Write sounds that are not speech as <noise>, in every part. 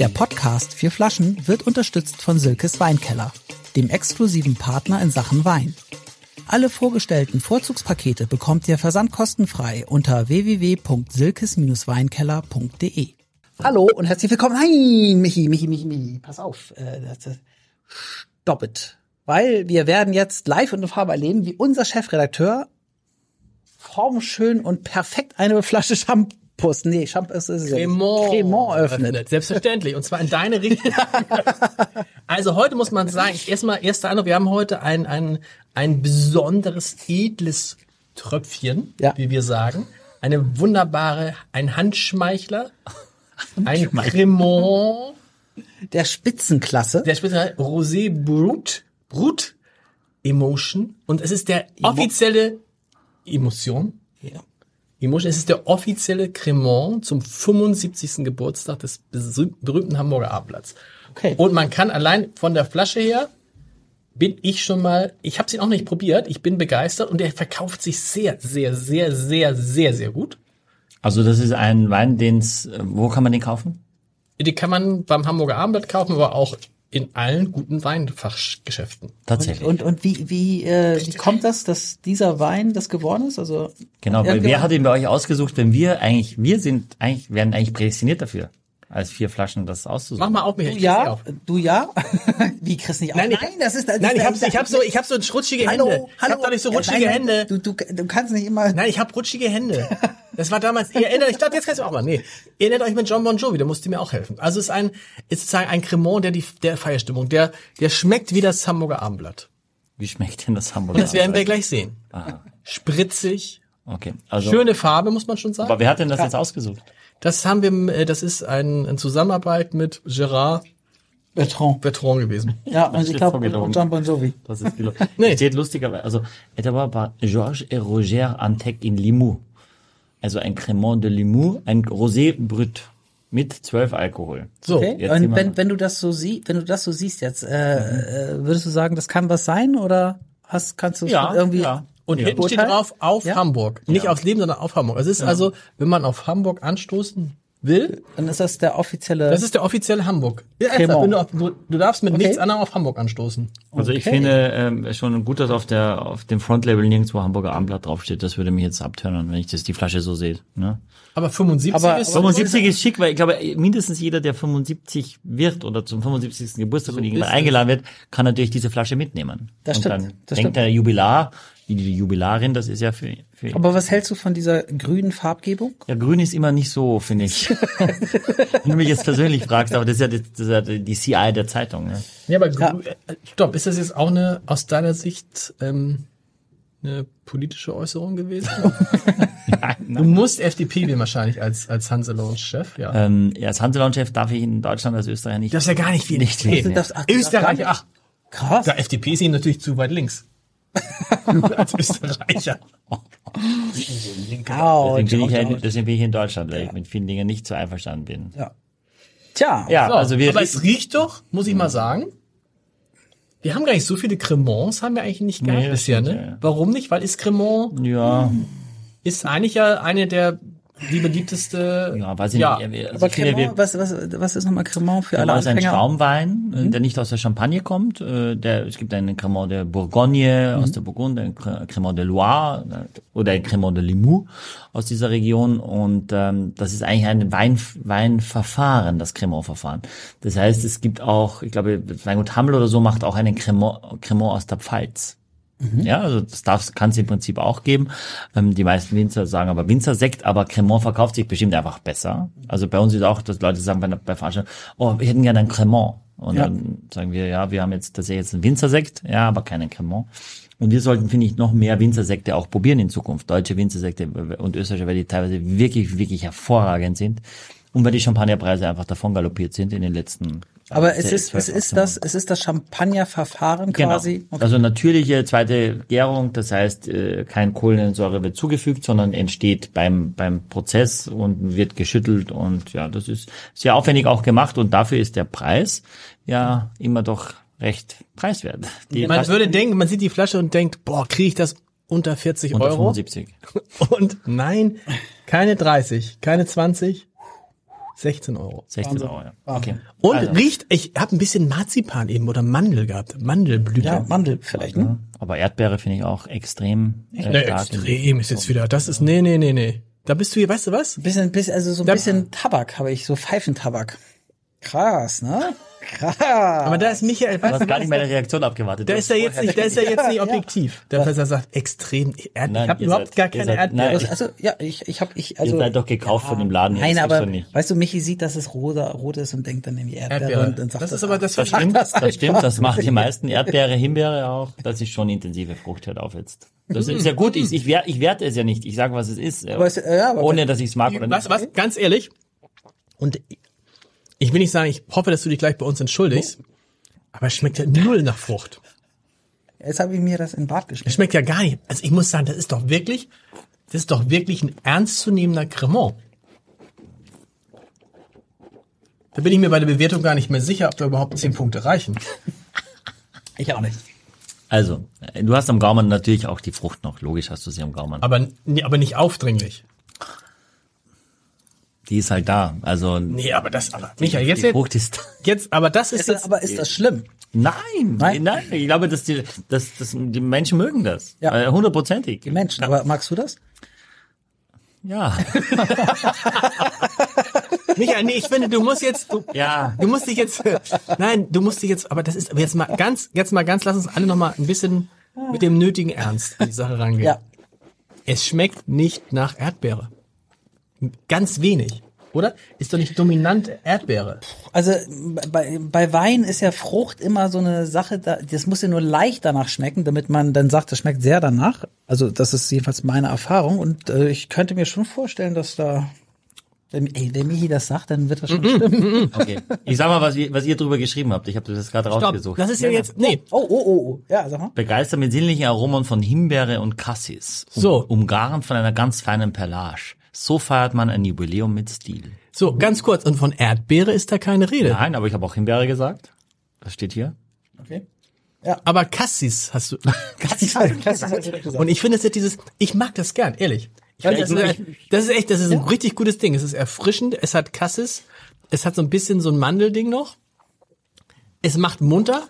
Der Podcast Vier Flaschen wird unterstützt von Silkes Weinkeller, dem exklusiven Partner in Sachen Wein. Alle vorgestellten Vorzugspakete bekommt ihr versandkostenfrei unter www.silkes-weinkeller.de. Hallo und herzlich willkommen. Nein, Michi, Michi, Michi, Michi, pass auf. Äh, it. Weil wir werden jetzt live und in Farbe erleben, wie unser Chefredakteur formschön und perfekt eine Flasche Shampoos, nee, Shampoos ist es Cremant, Cremant öffnet. Selbstverständlich. Und zwar in deine Richtung. <laughs> also heute muss man sagen, erstmal, erster Eindruck, wir haben heute ein, ein, ein besonderes, edles Tröpfchen, Ja. wie wir sagen. Eine wunderbare, ein Handschmeichler, ein Cremant, Der Spitzenklasse. der Spitze Rosé Brut, Brut Emotion. Und es ist der offizielle Emotion. Ja. Emotion, es ist der offizielle Cremant zum 75. Geburtstag des berühmten Hamburger Abendblatts. Okay. Und man kann allein von der Flasche her, bin ich schon mal, ich habe ihn auch nicht probiert, ich bin begeistert und der verkauft sich sehr, sehr, sehr, sehr, sehr, sehr gut. Also das ist ein Wein, den's, wo kann man den kaufen? Die kann man beim Hamburger Abendblatt kaufen, aber auch in allen guten Weinfachgeschäften. Tatsächlich. Und, und wie, wie, äh, wie kommt das, dass dieser Wein das geworden ist? Also genau, weil wer hat ihn bei euch ausgesucht, wenn wir eigentlich, wir sind eigentlich, werden eigentlich prädestiniert dafür, als vier Flaschen das auszusuchen. Mach mal auf, Michael. Du ich nicht ja, auf. du ja. <laughs> wie kriegst nicht auf? Nein, ich- das ist das Nein, ist ich das- hab, ich hab so, ich hab so rutschige Hallo, Hände. Ich hallo. hab dadurch so Ja, rutschige nein, Hände. Du, du, du kannst nicht immer. Nein, ich habe rutschige Hände. <laughs> Das war damals, ihr erinnert, ich glaube, jetzt kannst du auch mal, nee. Ihr erinnert euch mit John Bon Jovi, der musste mir auch helfen. Also es ist ein, ist sozusagen ein Cremant, der die, der Feierstimmung, der, der schmeckt wie das Hamburger Abendblatt. Wie schmeckt denn das Hamburger? Das werden wir gleich sehen. Aha. Spritzig, Okay, also. schöne Farbe, muss man schon sagen. Aber wer hat denn das jetzt ausgesucht? Das haben wir, äh, das ist ein, eine Zusammenarbeit mit Gerard Bertrand. Bertrand gewesen. Ja, und ich steht glaube, vorgelogen. John Bon Jovi. Das ist die Lo- <laughs> Nee. Steht lustigerweise, also, etwa par Georges et Roger Antec in Limoux. Also ein Cremant de Limoux, ein Rosé Brut mit zwölf Alkohol. So. Okay. Und wenn, wenn du das so siehst, wenn du das so siehst jetzt, äh, äh, würdest du sagen, das kann was sein oder hast, kannst du Ja, irgendwie ja. Und Ja. hinten steht Urteil? drauf auf Ja? Hamburg. Nicht aufs Leben, sondern auf Hamburg. Es ist also, wenn man auf Hamburg anstoßen will, dann ist das der offizielle. das ist der offizielle Hamburg. Ja, ernsthaft, auf, du, du darfst mit Okay. nichts anderem auf Hamburg anstoßen. Also ich Okay. finde ähm, schon gut, dass auf der auf dem Frontlabel nirgendwo Hamburger Abendblatt draufsteht. Das würde mich jetzt abtören, wenn ich das die Flasche so sehe. Ne? Aber 75 Aber- ist 75 ist schick, weil ich glaube, mindestens jeder, der 75 wird oder zum 75. Geburtstag es. eingeladen wird, kann natürlich diese Flasche mitnehmen. Das Und stimmt, dann das denkt stimmt. der Jubilar, die Jubilarin, das ist ja für, für aber was hältst du von dieser grünen Farbgebung? ja, grün ist immer nicht so, finde ich. <laughs> Wenn du mich jetzt persönlich fragst, aber das ist ja die, das ist ja die CI der Zeitung. Ne? Ja, aber grü- äh, stopp, ist das jetzt auch eine, aus deiner Sicht, ähm, eine politische Äußerung gewesen? <laughs> du musst FDP wählen wahrscheinlich als, als Hanselons-Chef, ja. Ähm, ja, als Hanselounge-Chef darf ich in Deutschland als Österreicher nicht. Du darfst ja gar nicht wählen. Nicht wählen, ja. Ach, Krass. der FDP ist ihnen natürlich zu weit links. <laughs> als Österreicher. Ouch, Deswegen bin, ich ja, deswegen bin ich in Deutschland, weil ich mit vielen Dingen nicht so einverstanden bin. Ja. Tja. Ja, So, also wir, aber es riecht doch, muss ich mal sagen. Wir haben gar nicht so viele Cremants, haben wir eigentlich nicht gehabt Nee, bisher, ne? ja, ja. Warum nicht? Weil ist Cremant ja, ist eigentlich ja eine der die beliebteste. ja, weiß ich Ja. nicht. Also Aber Cremant, wir, was, was, was ist nochmal Cremant für alle Cremant ist ein Anfänger? Schaumwein, äh, der nicht aus der Champagne kommt. Äh, Der, es gibt einen Cremant de Bourgogne aus der Burgunde, ein Cre- Cremant de Loire äh, oder ein Cremant de Limoux aus dieser Region. Und ähm, das ist eigentlich ein Wein, Weinverfahren, das Cremant-Verfahren. Das heißt, es gibt auch, ich glaube, Weingut Hammel oder so macht auch einen Cremant, Cremant aus der Pfalz. Ja, also das darf, kann es im Prinzip auch geben. Ähm, die meisten Winzer sagen aber Winzersekt, aber Cremant verkauft sich bestimmt einfach besser. Also bei uns ist auch, dass Leute sagen bei, bei Veranstaltungen, oh, wir hätten gerne einen Cremant. Und Ja. dann sagen wir, ja, wir haben jetzt tatsächlich jetzt einen Winzersekt, ja, aber keinen Cremant. Und wir sollten, finde ich, noch mehr Winzersekte auch probieren in Zukunft. Deutsche Winzersekte und österreichische, weil die teilweise wirklich, wirklich hervorragend sind. Und weil die Champagnerpreise einfach davon galoppiert sind in den letzten Aber äh, es ist, es ist 18 das, es ist das Champagnerverfahren quasi. Genau. Also natürliche zweite Gärung, das heißt, äh, kein Kohlensäure wird zugefügt, sondern entsteht beim, beim Prozess und wird geschüttelt und ja, das ist sehr aufwendig auch gemacht und dafür ist der Preis ja immer doch recht preiswert. Die Man Flasche würde denken, man sieht die Flasche und denkt, boah, kriege ich das unter 40 unter Euro? 75. <laughs> Und nein, keine 30, keine 20, 16 Euro. 16 Euro, ja. Okay. Und Also, riecht, ich habe ein bisschen Marzipan eben oder Mandel gehabt. Mandelblüte. Ja, Mandel vielleicht, ne? aber Erdbeere finde ich auch extrem äh, Nee, stark. extrem ist jetzt wieder. Das ist, nee, nee, nee, nee. Da bist du hier, weißt du was? Bisschen, bisschen, also so ein Da- bisschen Tabak habe ich, so Pfeifentabak. Krass, ne? Krass. Aber da ist Michael, Du hast gar was? nicht meine Reaktion abgewartet. Da ist er jetzt nicht, da ist er jetzt nicht Ja, ja. objektiv. Da dass er sagt, extrem, Erd Nein, ich habe überhaupt seid- gar keine seid- Erdbeere. nein. also ja, ich, ich habe ich also Ihr seid doch gekauft von dem Laden. Nein, jetzt, aber schon nicht. weißt du, Michi sieht, dass es rosa, rot ist und denkt dann irgendwie Erdbeere, Erdbeere. und dann sagt Das er, ist aber das, Das stimmt, das das, stimmt, das machen die meisten. Erdbeere, Himbeere auch. Das ist schon intensive Frucht, hört auf jetzt. Das ist ja gut, ich, ich, wer- ich werte es ja nicht. Ich sage, was es ist. Aber ja, ohne, dass ich es mag oder Was, nicht. was, ganz ehrlich. Und ich will nicht sagen, ich hoffe, dass du dich gleich bei uns entschuldigst. Aber es schmeckt ja null nach Frucht. Jetzt habe ich mir das in den Bart Es geschmissen. schmeckt ja gar nicht. Also ich muss sagen, das ist doch wirklich, das ist doch wirklich ein ernstzunehmender Cremant. Da bin ich mir bei der Bewertung gar nicht mehr sicher, ob da überhaupt 10 Punkte reichen. Ich auch nicht. Also, äh, du hast am Gaumen natürlich auch die Frucht noch. Logisch hast du sie am Gaumen. Aber, nee, aber nicht aufdringlich. Die ist halt da. Also, Nee, aber das, aber, Michael, jetzt, die jetzt, Frucht ist jetzt, aber das ist Ist, jetzt, aber ist das schlimm? Nein, Nein? nein, Ich glaube, dass die, dass, dass die Menschen mögen das. Ja. Äh, Hundertprozentig. Die Menschen. Aber magst du das? Ja. <laughs> Michael, nee, ich finde, du musst jetzt, du, Ja. Du musst dich jetzt, nein, du musst dich jetzt, aber das ist, aber jetzt mal ganz, jetzt mal ganz, lass uns alle noch mal ein bisschen mit dem nötigen Ernst an die Sache rangehen. Ja. Es schmeckt nicht nach Erdbeere. Ganz wenig. Oder? Ist doch nicht dominant Erdbeere. Also bei, bei Wein ist ja Frucht immer so eine Sache, da, das muss ja nur leicht danach schmecken, damit man dann sagt, das schmeckt sehr danach. Also das ist jedenfalls meine Erfahrung und äh, ich könnte mir schon vorstellen, dass da, wenn, ey, wenn Michi das sagt, dann wird das schon stimmen. Okay. Ich sag mal, was ihr, was ihr drüber geschrieben habt. Ich habe das gerade rausgesucht. das ist ja jetzt, nee, Oh, oh, oh, oh, ja, sag mal. Begeistert mit sinnlichen Aromen von Himbeere und Cassis. Um, So. Umgarnt von einer ganz feinen Perlage. So feiert man ein Jubiläum mit Stil. so, ganz kurz, und von Erdbeere ist da keine Rede. Nein, aber ich habe auch Himbeere gesagt. Das steht hier. Okay. Aber Cassis hast du, <laughs> Cassis, Cassis hat direkt gesagt. und ich finde, es ist dieses, ich mag das gern, ehrlich. Ich finde, das, ist- das ist echt, das ist ein richtig gutes Ding. Es ist erfrischend, es hat Cassis, es hat so ein bisschen so ein Mandelding noch. Es macht munter,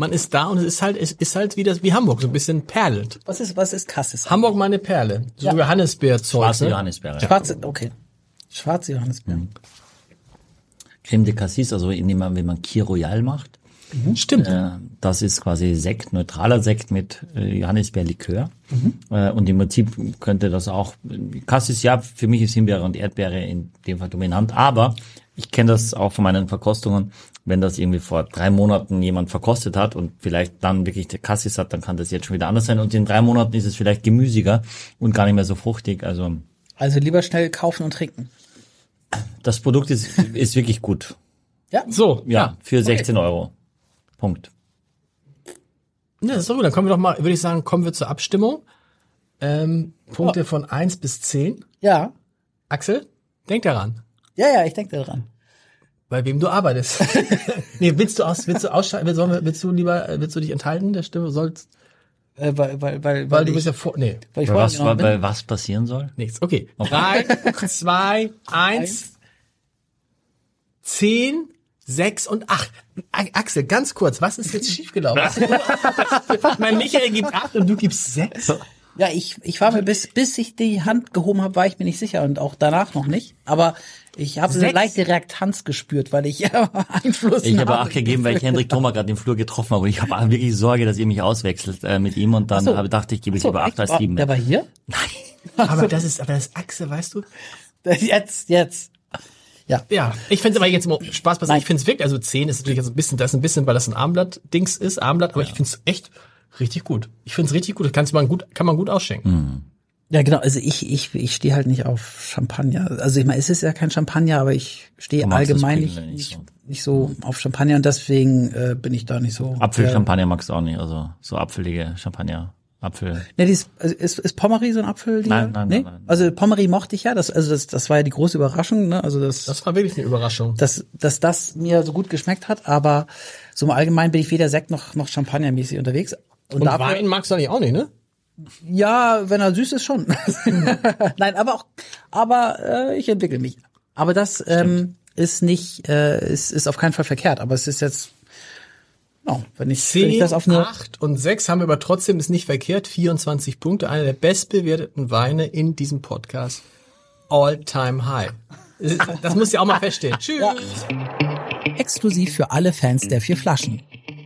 man ist da und es ist halt, es ist halt wie das, wie Hamburg, so ein bisschen perlend. Was ist, was ist Cassis? Hamburg meine Perle. So Ja. Johannisbeerzeug. Schwarze Ne? Johannisbeere. Schwarze, okay. Schwarze Johannisbeeren. Creme de Cassis, also indem man, wenn man Kir Royal macht. Stimmt. Äh, das ist quasi Sekt, neutraler Sekt mit äh, Johannisbeerlikör. Äh, und im Prinzip könnte das auch, Cassis, ja, für mich ist Himbeere und Erdbeere in dem Fall dominant, aber ich kenne das auch von meinen Verkostungen, wenn das irgendwie vor drei Monaten jemand verkostet hat und vielleicht dann wirklich der Cassis hat, dann kann das jetzt schon wieder anders sein und in drei Monaten ist es vielleicht gemüsiger und gar nicht mehr so fruchtig. Also Also lieber schnell kaufen und trinken. das Produkt ist, ist wirklich gut. Ja. So, Ja, für 16 Euro. Punkt. Ja, das ist doch gut. Dann kommen wir doch mal, würde ich sagen, kommen wir zur Abstimmung. Ähm, Punkte von eins bis zehn. Ja. Axel, denk daran. Ja, ja, ich denke daran. Bei wem du arbeitest. <laughs> nee, willst du aus, willst du ausschalten, willst, willst du lieber, äh, willst du dich enthalten der Stimme? Sollst, Äh, weil, weil, weil, weil du ich, bist ja vor, nee, weil ich Bei was, bin. bei was passieren soll? nichts. Okay. Drei, zwei, eins, zehn, sechs und acht. Axel, ganz kurz, was ist jetzt <laughs> schiefgelaufen? Mein Michael gibt acht und du gibst sechs. <laughs> Ja, ich, ich war mir bis, bis ich die Hand gehoben habe, war ich mir nicht sicher und auch danach noch nicht. Aber ich habe eine leichte Reaktanz gespürt, weil ich <laughs> ja, Einfluss Ich habe acht gegeben, weil ich Hendrik Thoma gerade im Flur getroffen habe und ich habe wirklich Sorge, dass ihr mich auswechselt äh, mit ihm und dann so. habe, dachte ich, gebe ich So, lieber acht als sieben. Der war hier? Aber das ist, aber das ist Axel, weißt du? <laughs> Jetzt, jetzt. Ja. Ja, ich finde es aber jetzt mal Spaß passiert. Nein. Ich finde es wirklich, also 10 ist natürlich jetzt ein bisschen, das ist ein bisschen, weil das ein Armblatt-Dings ist, Armblatt, aber ich finde es echt richtig gut. Ich finde es richtig gut. Das kannst man gut, kann man gut ausschenken. Ja, genau. Also ich, ich, ich stehe halt nicht auf Champagner. Also ich meine, es ist ja kein Champagner, aber ich stehe allgemein nicht, nicht so. nicht so auf Champagner und deswegen äh, bin ich da nicht so. Apfelchampagner magst du auch nicht, also so apfelige Champagner. Apfel. Ja, die ist, also ist, ist Pommery so ein Apfel? Die Nein, nein, nee? nein, nein. Also Pommery mochte ich ja. Das, also das, das war ja die große Überraschung. Ne? Also das, Das war wirklich eine Überraschung. dass, dass das mir so gut geschmeckt hat. Aber so im Allgemeinen bin ich weder Sekt noch, noch Champagnermäßig unterwegs. Und, Und dafür, Wein magst du eigentlich auch nicht, ne? Ja, wenn er süß ist schon. <laughs> Nein, aber auch, aber äh, ich entwickle mich. Aber das, ähm, ist nicht, äh, ist, ist auf keinen Fall verkehrt, aber es ist jetzt, oh, wenn ich, 10, wenn ich das auf eine 8 und 6 haben wir aber trotzdem ist nicht verkehrt, 24 Punkte, einer der bestbewerteten Weine in diesem Podcast. All time high. Das muss ja auch mal feststehen. <laughs> Tschüss. Ja. Exklusiv für alle Fans der vier Flaschen.